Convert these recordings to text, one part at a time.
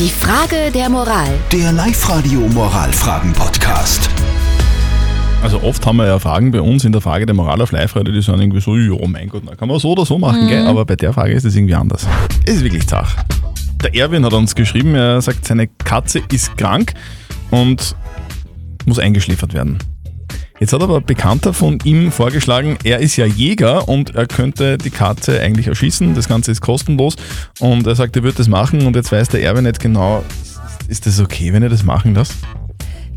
Die Frage der Moral. Der Live-Radio Moralfragen-Podcast. Also oft haben wir ja Fragen bei uns in der Frage der Moral auf Live-Radio, die sind irgendwie so, ja mein Gott, na, kann man so oder so machen, gell? aber bei der Frage ist es irgendwie anders. Es ist wirklich zach. Der Erwin hat uns geschrieben, er sagt, seine Katze ist krank und muss eingeschläfert werden. Jetzt hat aber ein Bekannter von ihm vorgeschlagen, er ist ja Jäger und er könnte die Katze eigentlich erschießen. Das Ganze ist kostenlos und er sagt, er wird das machen und jetzt weiß der Erwin nicht genau, ist das okay, wenn er das machen lässt?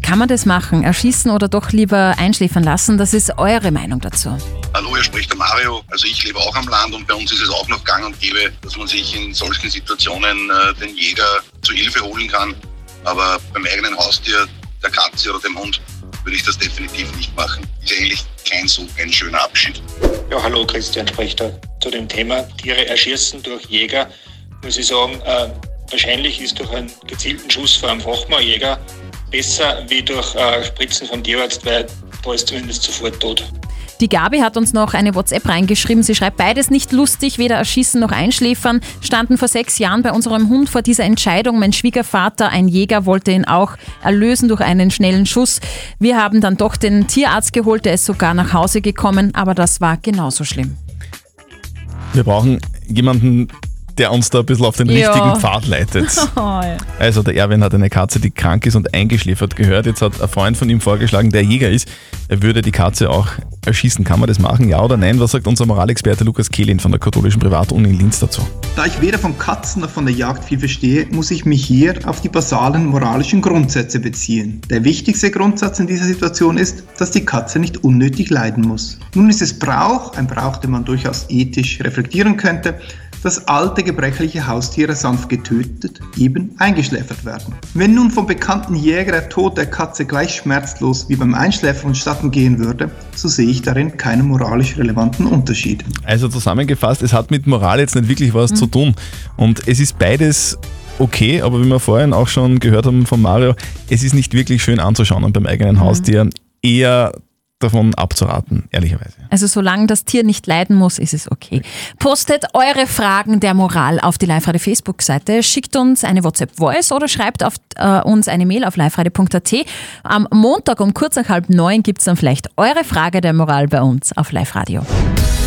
Kann man das machen? Erschießen oder doch lieber einschläfern lassen? Das ist eure Meinung dazu. Hallo, hier spricht der Mario. Also ich lebe auch am Land und bei uns ist es auch noch gang und gäbe, dass man sich in solchen Situationen äh, den Jäger zu Hilfe holen kann. Aber beim eigenen Haustier, der Katze oder dem Hund, würde ich das definitiv nicht machen. Ist eigentlich kein so ein schöner Abschied. Ja, hallo, Christian spricht da zu dem Thema Tiere erschießen durch Jäger. Muss ich sagen, äh, wahrscheinlich ist durch einen gezielten Schuss von einem Fachmannjäger besser wie durch äh, Spritzen vom Tierarzt, weil da ist zumindest sofort tot. Die Gabi hat uns noch eine WhatsApp reingeschrieben. Sie schreibt, beides nicht lustig, weder erschießen noch einschläfern. Standen vor sechs Jahren bei unserem Hund vor dieser Entscheidung. Mein Schwiegervater, ein Jäger, wollte ihn auch erlösen durch einen schnellen Schuss. Wir haben dann doch den Tierarzt geholt, der ist sogar nach Hause gekommen, aber das war genauso schlimm. Wir brauchen jemanden, der uns da ein bisschen auf den Ja. richtigen Pfad leitet. Also der Erwin hat eine Katze, die krank ist und eingeschläfert gehört. Jetzt hat ein Freund von ihm vorgeschlagen, der Jäger ist, er würde die Katze auch erschießen. Kann man das machen, ja oder nein? Was sagt unser Moralexperte Lukas Kehlin von der katholischen Privatuni in Linz dazu? Da ich weder von Katzen noch von der Jagd viel verstehe, muss ich mich hier auf die basalen moralischen Grundsätze beziehen. Der wichtigste Grundsatz in dieser Situation ist, dass die Katze nicht unnötig leiden muss. Nun ist es Brauch, ein Brauch, den man durchaus ethisch reflektieren könnte, dass alte gebrechliche Haustiere sanft getötet, eben eingeschläfert werden. Wenn nun vom bekannten Jäger der Tod der Katze gleich schmerzlos wie beim Einschläfern vonstatten gehen würde, so sehe ich darin keinen moralisch relevanten Unterschied. Also zusammengefasst, es hat mit Moral jetzt nicht wirklich was zu tun. Und es ist beides okay, aber wie wir vorhin auch schon gehört haben von Mario, es ist nicht wirklich schön anzuschauen und beim eigenen Haustier eher davon abzuraten, ehrlicherweise. Also solange das Tier nicht leiden muss, ist es okay. Postet eure Fragen der Moral auf die Live-Radio Facebook-Seite, schickt uns eine WhatsApp-Voice oder schreibt auf, äh, uns eine Mail auf liveradio.at. Am Montag um kurz nach halb neun gibt es dann vielleicht eure Frage der Moral bei uns auf Live-Radio.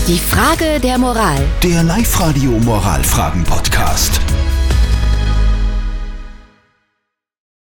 Die Frage der Moral. Der Live-Radio Moralfragen-Podcast.